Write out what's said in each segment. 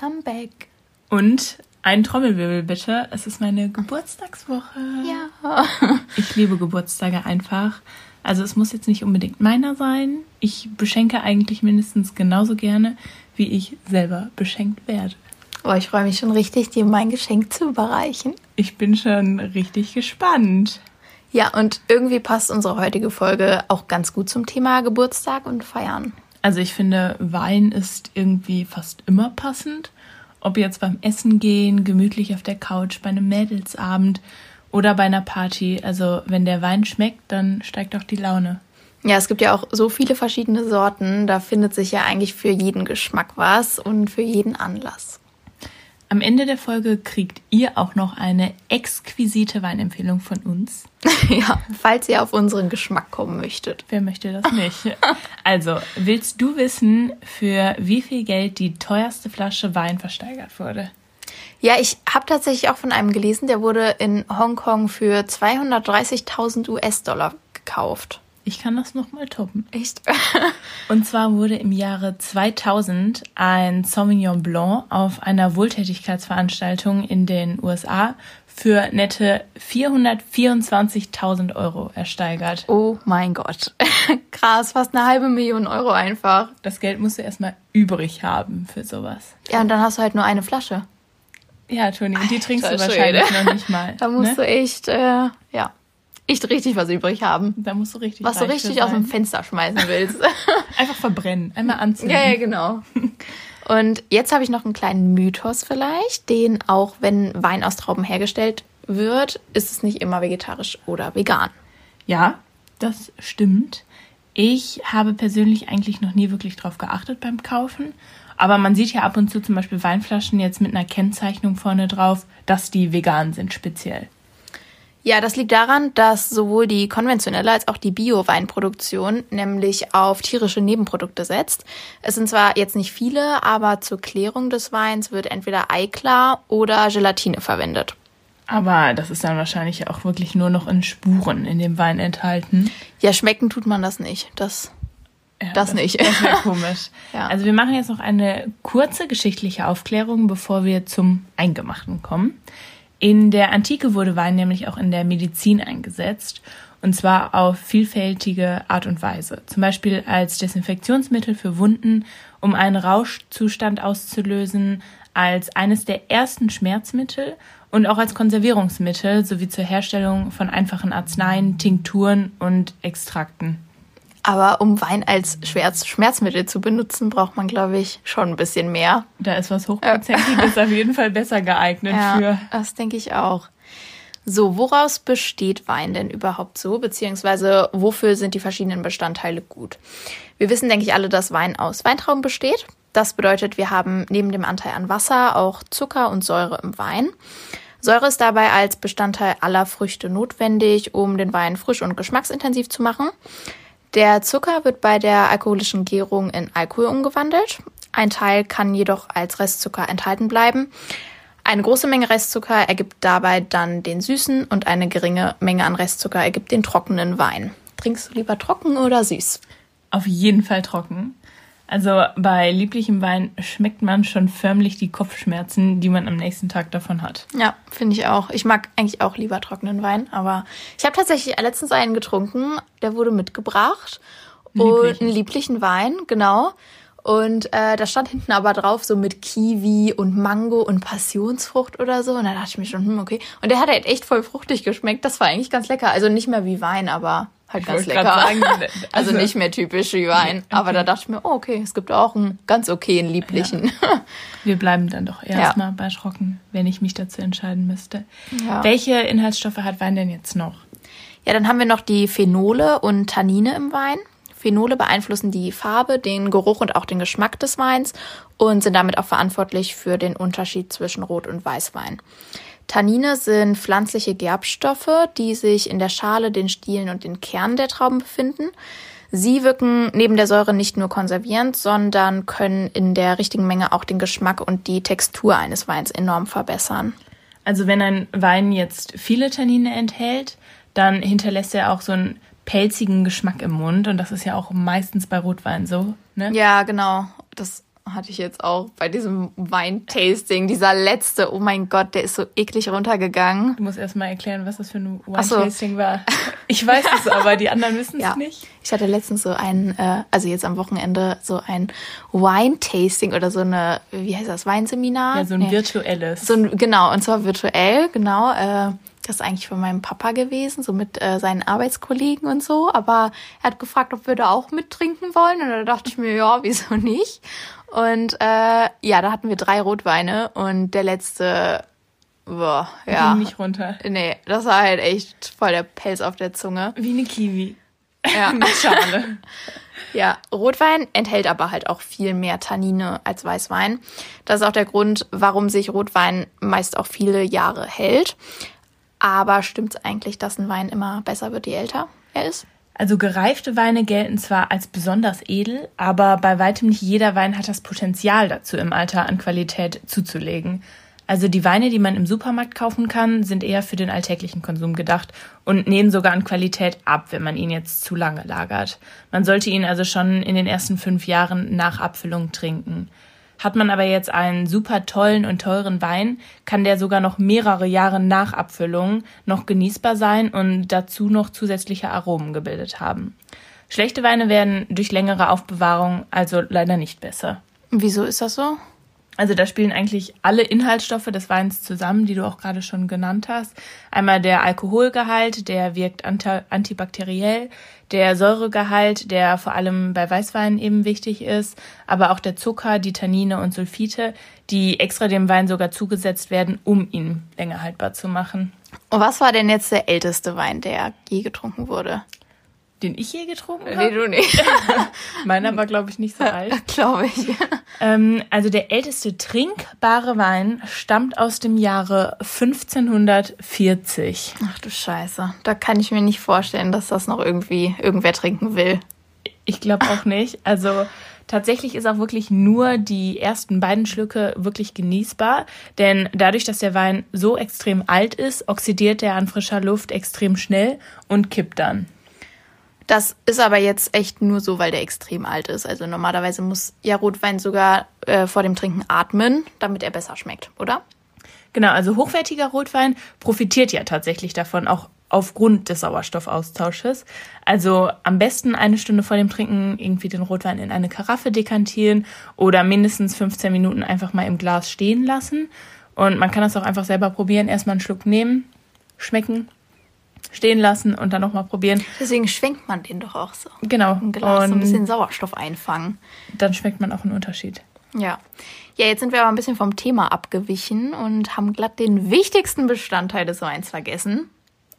Welcome back. Und ein Trommelwirbel bitte. Es ist meine Geburtstagswoche. Ja. Ich liebe Geburtstage einfach. Also es muss jetzt nicht unbedingt meiner sein. Ich beschenke eigentlich mindestens genauso gerne, wie ich selber beschenkt werde. Oh, ich freue mich schon richtig, dir mein Geschenk zu überreichen. Ich bin schon richtig gespannt. Ja, und irgendwie passt unsere heutige Folge auch ganz gut zum Thema Geburtstag und Feiern. Also ich finde, Wein ist irgendwie fast immer passend. Ob jetzt beim Essen gehen, gemütlich auf der Couch, bei einem Mädelsabend oder bei einer Party. Also wenn der Wein schmeckt, dann steigt auch die Laune. Ja, es gibt ja auch so viele verschiedene Sorten. Da findet sich ja eigentlich für jeden Geschmack was und für jeden Anlass. Am Ende der Folge kriegt ihr auch noch eine exquisite Weinempfehlung von uns. ja, falls ihr auf unseren Geschmack kommen möchtet. Wer möchte das nicht? also, willst du wissen, für wie viel Geld die teuerste Flasche Wein versteigert wurde? Ja, ich habe tatsächlich auch von einem gelesen, der wurde in Hongkong für 230.000 US-Dollar gekauft. Ich kann das nochmal toppen. Echt? Und zwar wurde im Jahre 2000 ein Sauvignon Blanc auf einer Wohltätigkeitsveranstaltung in den USA für nette 424.000 Euro ersteigert. Oh mein Gott. Krass, fast eine halbe Million Euro einfach. Das Geld musst du erstmal übrig haben für sowas. Ja, und dann hast du halt nur eine Flasche. Ja, Toni, und die trinkst du wahrscheinlich noch nicht mal. Da musst ne? du echt, äh, ja, echt richtig was übrig haben. Da musst du richtig Was du richtig aus dem Fenster schmeißen willst. Einfach verbrennen, einmal anzünden. Ja, ja, genau. Und jetzt habe ich noch einen kleinen Mythos vielleicht, den auch wenn Wein aus Trauben hergestellt wird, ist es nicht immer vegetarisch oder vegan. Ja, das stimmt. Ich habe persönlich eigentlich noch nie wirklich drauf geachtet beim Kaufen. Aber man sieht ja ab und zu zum Beispiel Weinflaschen jetzt mit einer Kennzeichnung vorne drauf, dass die vegan sind speziell. Ja, das liegt daran, dass sowohl die konventionelle als auch die Bio-Weinproduktion nämlich auf tierische Nebenprodukte setzt. Es sind zwar jetzt nicht viele, aber zur Klärung des Weins wird entweder Eiklar oder Gelatine verwendet. Aber das ist dann wahrscheinlich auch wirklich nur noch in Spuren in dem Wein enthalten. Ja, schmecken tut man das nicht. Das, ja, das, das, nicht. Das wäre komisch. ja. Also wir machen jetzt noch eine kurze geschichtliche Aufklärung, bevor wir zum Eingemachten kommen. In der Antike wurde Wein nämlich auch in der Medizin eingesetzt. Und zwar auf vielfältige Art und Weise. Zum Beispiel als Desinfektionsmittel für Wunden, um einen Rauschzustand auszulösen, als eines der ersten Schmerzmittel und auch als Konservierungsmittel sowie zur Herstellung von einfachen Arzneien, Tinkturen und Extrakten. Aber um Wein als Schmerzmittel zu benutzen, braucht man, glaube ich, schon ein bisschen mehr. Da ist was Hochprozentiges auf jeden Fall besser geeignet ja, für. Das denke ich auch. So, woraus besteht Wein denn überhaupt so? Beziehungsweise wofür sind die verschiedenen Bestandteile gut? Wir wissen, denke ich, alle, dass Wein aus Weintrauben besteht. Das bedeutet, wir haben neben dem Anteil an Wasser auch Zucker und Säure im Wein. Säure ist dabei als Bestandteil aller Früchte notwendig, um den Wein frisch und geschmacksintensiv zu machen. Der Zucker wird bei der alkoholischen Gärung in Alkohol umgewandelt. Ein Teil kann jedoch als Restzucker enthalten bleiben. Eine große Menge Restzucker ergibt dabei dann den süßen und eine geringe Menge an Restzucker ergibt den trockenen Wein. Trinkst du lieber trocken oder süß? Auf jeden Fall trocken. Also bei lieblichem Wein schmeckt man schon förmlich die Kopfschmerzen, die man am nächsten Tag davon hat. Ja, finde ich auch. Ich mag eigentlich auch lieber trockenen Wein, aber ich habe tatsächlich letztens einen getrunken, der wurde mitgebracht. Lieblichen. Und einen lieblichen Wein, genau. Und äh, da stand hinten aber drauf so mit Kiwi und Mango und Passionsfrucht oder so. Und da dachte ich mir schon, hm, okay. Und der hat halt echt voll fruchtig geschmeckt. Das war eigentlich ganz lecker. Also nicht mehr wie Wein, aber halt ganz lecker. Sagen, also, also, nicht mehr typisch wie Wein. Okay. Aber da dachte ich mir, oh, okay, es gibt auch einen ganz okayen, lieblichen. Ja. Wir bleiben dann doch erstmal ja. bei Trocken, wenn ich mich dazu entscheiden müsste. Ja. Welche Inhaltsstoffe hat Wein denn jetzt noch? Ja, dann haben wir noch die Phenole und Tannine im Wein. Phenole beeinflussen die Farbe, den Geruch und auch den Geschmack des Weins und sind damit auch verantwortlich für den Unterschied zwischen Rot- und Weißwein. Tannine sind pflanzliche Gerbstoffe, die sich in der Schale, den Stielen und den Kernen der Trauben befinden. Sie wirken neben der Säure nicht nur konservierend, sondern können in der richtigen Menge auch den Geschmack und die Textur eines Weins enorm verbessern. Also wenn ein Wein jetzt viele Tannine enthält, dann hinterlässt er auch so einen pelzigen Geschmack im Mund und das ist ja auch meistens bei Rotwein so. Ne? Ja, genau. Das hatte ich jetzt auch bei diesem Weintasting. Dieser letzte, oh mein Gott, der ist so eklig runtergegangen. Du musst erst mal erklären, was das für ein Weintasting so. war. Ich weiß es aber, die anderen wissen es ja. nicht. Ich hatte letztens so ein, äh, also jetzt am Wochenende so ein Weintasting oder so eine, wie heißt das, Weinseminar? Ja, so ein nee. virtuelles. So ein, genau, und zwar virtuell, genau. Äh, das ist eigentlich von meinem Papa gewesen, so mit äh, seinen Arbeitskollegen und so. Aber er hat gefragt, ob wir da auch mittrinken wollen. Und da dachte ich mir, ja, wieso nicht? Und äh, ja, da hatten wir drei Rotweine und der letzte, boah, ja. Ging nicht runter. Nee, das war halt echt voll der Pelz auf der Zunge. Wie eine Kiwi. Ja. mit Schale. Ja, Rotwein enthält aber halt auch viel mehr Tannine als Weißwein. Das ist auch der Grund, warum sich Rotwein meist auch viele Jahre hält. Aber stimmt es eigentlich, dass ein Wein immer besser wird, je älter er ist? Also gereifte Weine gelten zwar als besonders edel, aber bei weitem nicht jeder Wein hat das Potenzial dazu, im Alter an Qualität zuzulegen. Also die Weine, die man im Supermarkt kaufen kann, sind eher für den alltäglichen Konsum gedacht und nehmen sogar an Qualität ab, wenn man ihn jetzt zu lange lagert. Man sollte ihn also schon in den ersten fünf Jahren nach Abfüllung trinken. Hat man aber jetzt einen super tollen und teuren Wein, kann der sogar noch mehrere Jahre nach Abfüllung noch genießbar sein und dazu noch zusätzliche Aromen gebildet haben. Schlechte Weine werden durch längere Aufbewahrung also leider nicht besser. Wieso ist das so? Also da spielen eigentlich alle Inhaltsstoffe des Weins zusammen, die du auch gerade schon genannt hast. Einmal der Alkoholgehalt, der wirkt antibakteriell, der Säuregehalt, der vor allem bei Weißwein eben wichtig ist, aber auch der Zucker, die Tannine und Sulfite, die extra dem Wein sogar zugesetzt werden, um ihn länger haltbar zu machen. Und was war denn jetzt der älteste Wein, der je getrunken wurde? Den ich je getrunken habe? Nee, du nicht. Meiner war, glaube ich, nicht so alt. glaube ich. Ähm, also der älteste trinkbare Wein stammt aus dem Jahre 1540. Ach du Scheiße. Da kann ich mir nicht vorstellen, dass das noch irgendwie irgendwer trinken will. Ich glaube auch nicht. Also tatsächlich ist auch wirklich nur die ersten beiden Schlücke wirklich genießbar, denn dadurch, dass der Wein so extrem alt ist, oxidiert er an frischer Luft extrem schnell und kippt dann. Das ist aber jetzt echt nur so, weil der extrem alt ist. Also normalerweise muss ja Rotwein sogar äh, vor dem Trinken atmen, damit er besser schmeckt, oder? Genau, also hochwertiger Rotwein profitiert ja tatsächlich davon, auch aufgrund des Sauerstoffaustausches. Also am besten eine Stunde vor dem Trinken irgendwie den Rotwein in eine Karaffe dekantieren oder mindestens 15 Minuten einfach mal im Glas stehen lassen. Und man kann das auch einfach selber probieren. Erstmal einen Schluck nehmen, schmecken stehen lassen und dann nochmal probieren. Deswegen schwenkt man den doch auch so. Genau. Ein Glas, und so ein bisschen Sauerstoff einfangen. Dann schmeckt man auch einen Unterschied. Ja. Ja, jetzt sind wir aber ein bisschen vom Thema abgewichen und haben glatt den wichtigsten Bestandteil des Weins vergessen.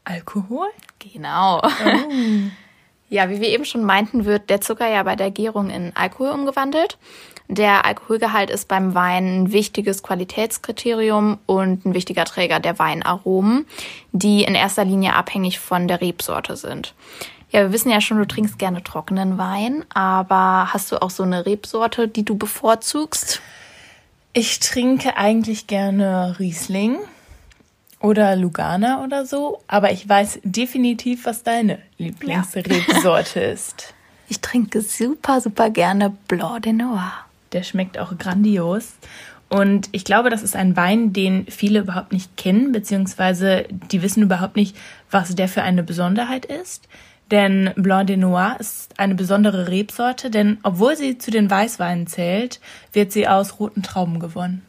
Alkohol? Genau. Oh. Ja, wie wir eben schon meinten, wird der Zucker ja bei der Gärung in Alkohol umgewandelt. Der Alkoholgehalt ist beim Wein ein wichtiges Qualitätskriterium und ein wichtiger Träger der Weinaromen, die in erster Linie abhängig von der Rebsorte sind. Ja, wir wissen ja schon, du trinkst gerne trockenen Wein, aber hast du auch so eine Rebsorte, die du bevorzugst? Ich trinke eigentlich gerne Riesling oder Lugana oder so, aber ich weiß definitiv, was deine Lieblingsrebsorte ja. ist. Ich trinke super, super gerne Blanc de Noir. Der schmeckt auch grandios. Und ich glaube, das ist ein Wein, den viele überhaupt nicht kennen, beziehungsweise die wissen überhaupt nicht, was der für eine Besonderheit ist. Denn Blanc de Noir ist eine besondere Rebsorte, denn obwohl sie zu den Weißweinen zählt, wird sie aus roten Trauben gewonnen.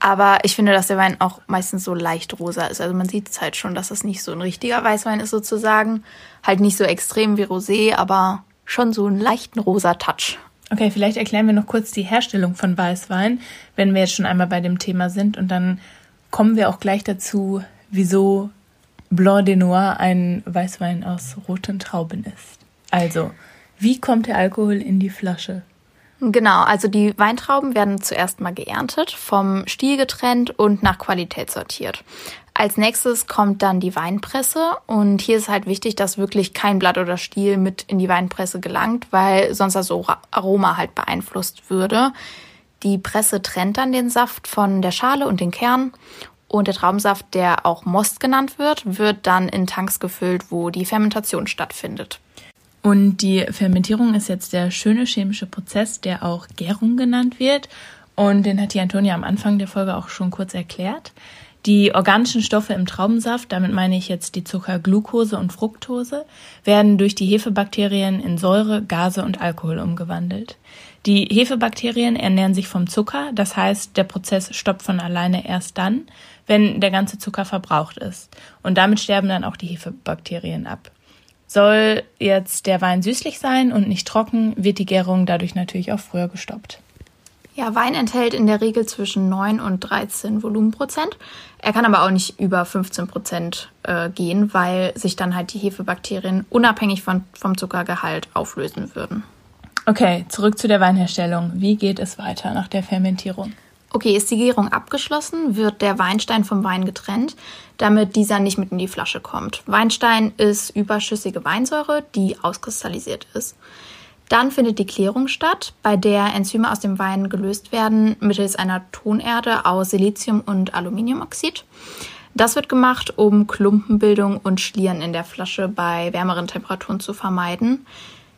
Aber ich finde, dass der Wein auch meistens so leicht rosa ist. Also man sieht es halt schon, dass es nicht so ein richtiger Weißwein ist sozusagen. Halt nicht so extrem wie Rosé, aber schon so einen leichten rosa Touch. Okay, vielleicht erklären wir noch kurz die Herstellung von Weißwein, wenn wir jetzt schon einmal bei dem Thema sind. Und dann kommen wir auch gleich dazu, wieso Blanc de Noir ein Weißwein aus roten Trauben ist. Also, wie kommt der Alkohol in die Flasche? Genau, also die Weintrauben werden zuerst mal geerntet, vom Stiel getrennt und nach Qualität sortiert. Als nächstes kommt dann die Weinpresse und hier ist halt wichtig, dass wirklich kein Blatt oder Stiel mit in die Weinpresse gelangt, weil sonst das Aroma halt beeinflusst würde. Die Presse trennt dann den Saft von der Schale und den Kern und der Traubensaft, der auch Most genannt wird, wird dann in Tanks gefüllt, wo die Fermentation stattfindet. Und die Fermentierung ist jetzt der schöne chemische Prozess, der auch Gärung genannt wird. Und den hat die Antonia am Anfang der Folge auch schon kurz erklärt. Die organischen Stoffe im Traubensaft, damit meine ich jetzt die Zucker Glucose und Fructose, werden durch die Hefebakterien in Säure, Gase und Alkohol umgewandelt. Die Hefebakterien ernähren sich vom Zucker, das heißt, der Prozess stoppt von alleine erst dann, wenn der ganze Zucker verbraucht ist. Und damit sterben dann auch die Hefebakterien ab. Soll jetzt der Wein süßlich sein und nicht trocken, wird die Gärung dadurch natürlich auch früher gestoppt. Ja, Wein enthält in der Regel zwischen 9 und 13 Volumenprozent. Er kann aber auch nicht über 15 Prozent äh, gehen, weil sich dann halt die Hefebakterien unabhängig von, vom Zuckergehalt auflösen würden. Okay, zurück zu der Weinherstellung. Wie geht es weiter nach der Fermentierung? Okay, ist die Gärung abgeschlossen, wird der Weinstein vom Wein getrennt, damit dieser nicht mit in die Flasche kommt. Weinstein ist überschüssige Weinsäure, die auskristallisiert ist. Dann findet die Klärung statt, bei der Enzyme aus dem Wein gelöst werden mittels einer Tonerde aus Silizium und Aluminiumoxid. Das wird gemacht, um Klumpenbildung und Schlieren in der Flasche bei wärmeren Temperaturen zu vermeiden.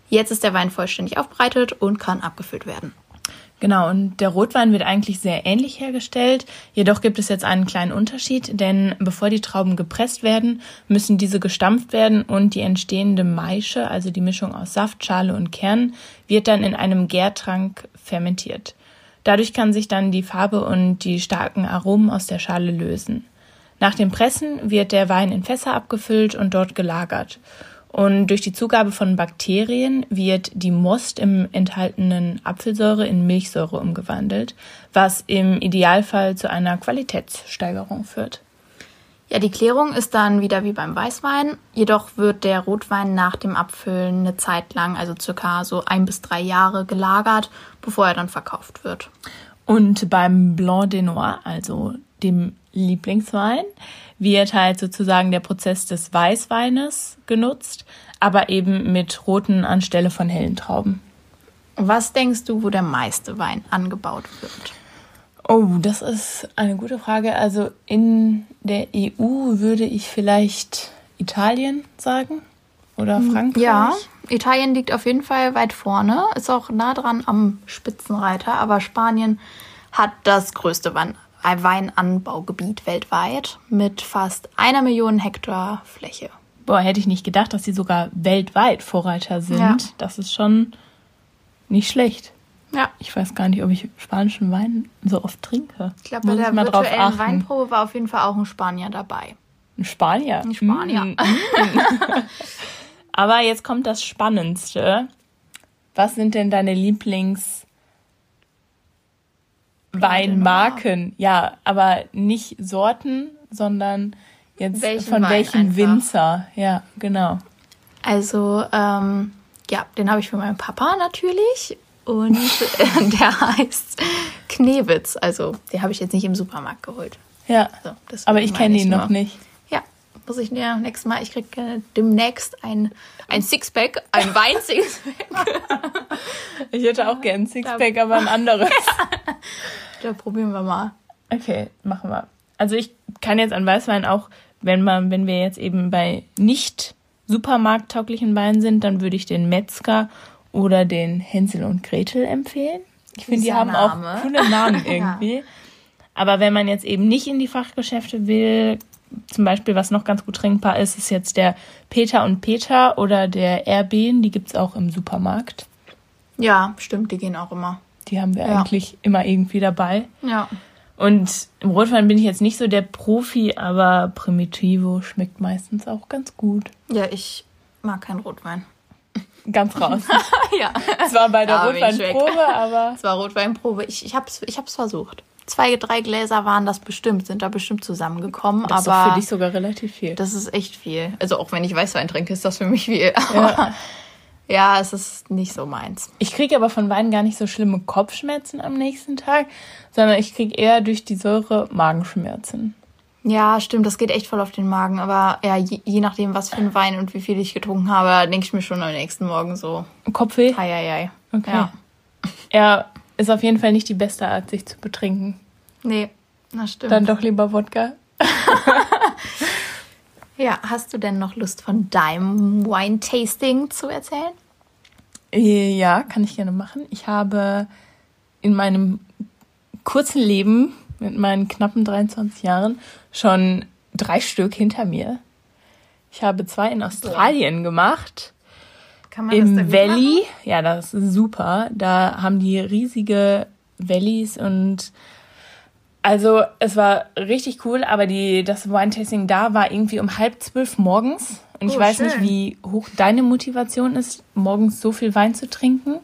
Jetzt ist der Wein vollständig aufbereitet und kann abgefüllt werden. Genau, und der Rotwein wird eigentlich sehr ähnlich hergestellt. Jedoch gibt es jetzt einen kleinen Unterschied, denn bevor die Trauben gepresst werden, müssen diese gestampft werden und die entstehende Maische, also die Mischung aus Saft, Schale und Kern, wird dann in einem Gärtrank fermentiert. Dadurch kann sich dann die Farbe und die starken Aromen aus der Schale lösen. Nach dem Pressen wird der Wein in Fässer abgefüllt und dort gelagert. Und durch die Zugabe von Bakterien wird die Most im enthaltenen Apfelsäure in Milchsäure umgewandelt, was im Idealfall zu einer Qualitätssteigerung führt. Ja, die Klärung ist dann wieder wie beim Weißwein. Jedoch wird der Rotwein nach dem Abfüllen eine Zeit lang, also circa so ein bis drei Jahre gelagert, bevor er dann verkauft wird. Und beim Blanc de Noir, also dem Lieblingswein, wird halt sozusagen der Prozess des Weißweines genutzt, aber eben mit roten anstelle von hellen Trauben. Was denkst du, wo der meiste Wein angebaut wird? Oh, das ist eine gute Frage. Also in der EU würde ich vielleicht Italien sagen oder hm, Frankreich. Ja, Italien liegt auf jeden Fall weit vorne, ist auch nah dran am Spitzenreiter, aber Spanien hat das größte Wein Weinanbaugebiet weltweit mit fast einer Million Hektar Fläche. Boah, hätte ich nicht gedacht, dass sie sogar weltweit Vorreiter sind. Ja. Das ist schon nicht schlecht. Ja. Ich weiß gar nicht, ob ich spanischen Wein so oft trinke. Ich glaube, bei der virtuellen Weinprobe war auf jeden Fall auch ein Spanier dabei. Ein Spanier? Ein Spanier. Mm. Aber jetzt kommt das Spannendste. Was sind denn deine Lieblings- Weinmarken, ja, aber nicht Sorten, sondern jetzt welchen von Wein welchem einfach. Winzer. Ja, genau. Also, ähm, ja, den habe ich für meinen Papa natürlich. Und der heißt Knewitz. Also, den habe ich jetzt nicht im Supermarkt geholt. Ja. Also, aber ich kenne ihn noch nicht muss ich dir nächstes Mal, ich kriege äh, demnächst ein, ein Sixpack, ein Wein-Sixpack. ich hätte auch gern ein Sixpack, aber ein anderes. da probieren wir mal. Okay, machen wir. Also ich kann jetzt an Weißwein auch, wenn man, wenn wir jetzt eben bei nicht supermarkttauglichen Weinen sind, dann würde ich den Metzger oder den Hänsel und Gretel empfehlen. Ich finde, die haben Name. auch coole Namen irgendwie. ja. Aber wenn man jetzt eben nicht in die Fachgeschäfte will, zum Beispiel, was noch ganz gut trinkbar ist, ist jetzt der Peter und Peter oder der Erben. Die gibt es auch im Supermarkt. Ja, stimmt, die gehen auch immer. Die haben wir ja. eigentlich immer irgendwie dabei. Ja. Und im Rotwein bin ich jetzt nicht so der Profi, aber Primitivo schmeckt meistens auch ganz gut. Ja, ich mag keinen Rotwein. Ganz raus. ja. Es war bei der ja, Rotweinprobe, aber. Es war Rotweinprobe. Ich, ich habe es ich hab's versucht zwei, drei Gläser waren das bestimmt, sind da bestimmt zusammengekommen. Das aber ist für dich sogar relativ viel. Das ist echt viel. Also auch wenn ich Weißwein trinke, ist das für mich viel. Ja. ja, es ist nicht so meins. Ich kriege aber von Wein gar nicht so schlimme Kopfschmerzen am nächsten Tag, sondern ich kriege eher durch die Säure Magenschmerzen. Ja, stimmt, das geht echt voll auf den Magen. Aber ja, je, je nachdem, was für ein Wein und wie viel ich getrunken habe, denke ich mir schon am nächsten Morgen so. Kopfweh? Hei. Okay. Ja. ja, ist auf jeden Fall nicht die beste Art, sich zu betrinken. Nee, das stimmt. Dann doch lieber Wodka. Ja, hast du denn noch Lust von deinem Wine-Tasting zu erzählen? Ja, kann ich gerne machen. Ich habe in meinem kurzen Leben mit meinen knappen 23 Jahren schon drei Stück hinter mir. Ich habe zwei in Australien gemacht. Kann man Im das Valley. Machen? Ja, das ist super. Da haben die riesige Valleys und also es war richtig cool, aber die, das Wine-Tasting da war irgendwie um halb zwölf morgens. Und ich oh, weiß schön. nicht, wie hoch deine Motivation ist, morgens so viel Wein zu trinken.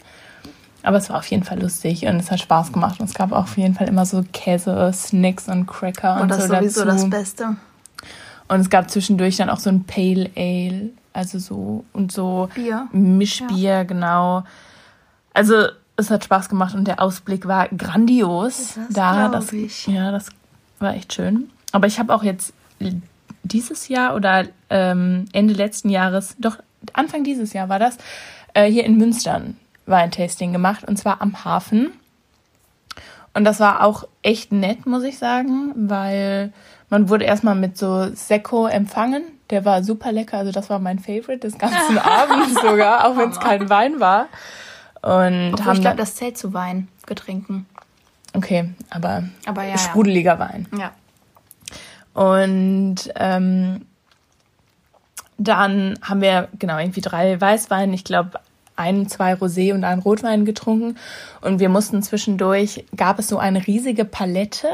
Aber es war auf jeden Fall lustig und es hat Spaß gemacht. Und es gab auch auf jeden Fall immer so Käse, Snacks und Cracker oh, und, und das so ist sowieso dazu. das Beste. Und es gab zwischendurch dann auch so ein Pale Ale, also so und so Bier. Mischbier, ja. genau. Also es hat Spaß gemacht und der Ausblick war grandios. Das da, das, ich. ja, das war echt schön. Aber ich habe auch jetzt dieses Jahr oder ähm, Ende letzten Jahres, doch Anfang dieses Jahr war das, äh, hier in Münster ein Weintasting gemacht und zwar am Hafen. Und das war auch echt nett, muss ich sagen, weil man wurde erstmal mit so Sekko empfangen. Der war super lecker, also das war mein Favorite des ganzen Abends sogar, auch wenn es kein Wein war. Und Obwohl, haben ich glaube, das zählt zu Wein, Getränken. Okay, aber, aber ja, sprudeliger ja. Wein. Ja. Und ähm, dann haben wir genau irgendwie drei Weißweine, ich glaube ein, zwei Rosé und einen Rotwein getrunken. Und wir mussten zwischendurch, gab es so eine riesige Palette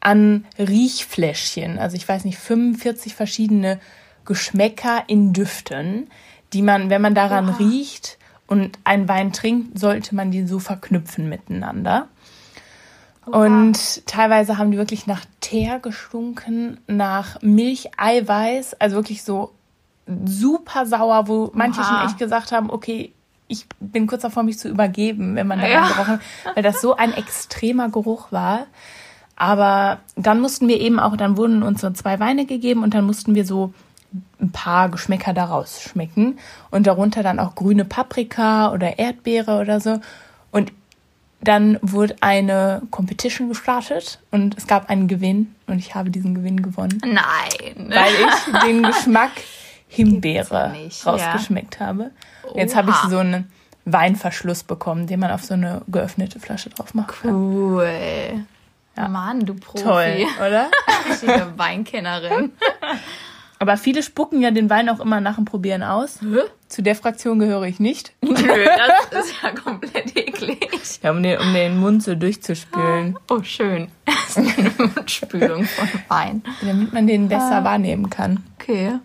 an Riechfläschchen. Also ich weiß nicht, 45 verschiedene Geschmäcker in Düften, die man, wenn man daran Oha. riecht, und einen Wein trinkt, sollte man die so verknüpfen miteinander. Oha. Und teilweise haben die wirklich nach Teer gestunken, nach Milcheiweiß, also wirklich so super sauer, wo manche Oha. schon echt gesagt haben, okay, ich bin kurz davor, mich zu übergeben, wenn man da ja. gerochen weil das so ein extremer Geruch war. Aber dann mussten wir eben auch, dann wurden uns so zwei Weine gegeben und dann mussten wir so ein paar Geschmäcker daraus schmecken und darunter dann auch grüne Paprika oder Erdbeere oder so. Und dann wurde eine Competition gestartet und es gab einen Gewinn und ich habe diesen Gewinn gewonnen. Nein. Weil ich den Geschmack Himbeere rausgeschmeckt ja. habe. Oha. Jetzt habe ich so einen Weinverschluss bekommen, den man auf so eine geöffnete Flasche drauf macht. Cool. Ja. Mann, du Profi. Toll, oder? Richtige Weinkennerin. Aber viele spucken ja den Wein auch immer nach dem Probieren aus. Hä? Zu der Fraktion gehöre ich nicht. Nö, das ist ja komplett eklig. Ja, um den, um den Mund so durchzuspülen. Oh, schön. Das ist eine Mundspülung von Wein. Damit man den besser ah. wahrnehmen kann. Okay.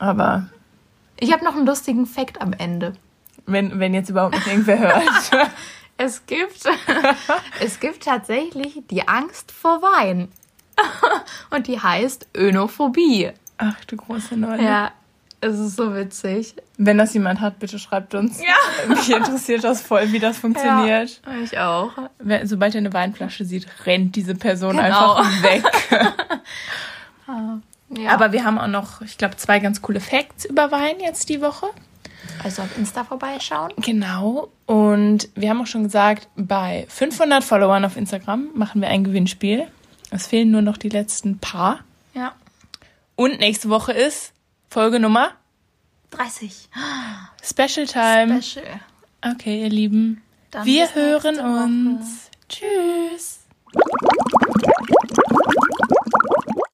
Aber. Ich habe noch einen lustigen Fakt am Ende. Wenn, wenn jetzt überhaupt nicht irgendwer hört. es gibt, es gibt tatsächlich die Angst vor Wein. Und die heißt Önophobie. Ach du große Neune. Ja, es ist so witzig. Wenn das jemand hat, bitte schreibt uns. Ja. Mich interessiert das voll, wie das funktioniert. Ja, ich auch. Sobald er eine Weinflasche sieht, rennt diese Person genau. einfach weg. Ja. Aber wir haben auch noch, ich glaube, zwei ganz coole Facts über Wein jetzt die Woche. Also auf Insta vorbeischauen. Genau. Und wir haben auch schon gesagt, bei 500 Followern auf Instagram machen wir ein Gewinnspiel. Es fehlen nur noch die letzten paar. Ja. Und nächste Woche ist Folge Nummer 30. Special Time. Special. Okay, ihr Lieben. Dann wir hören uns. Tschüss.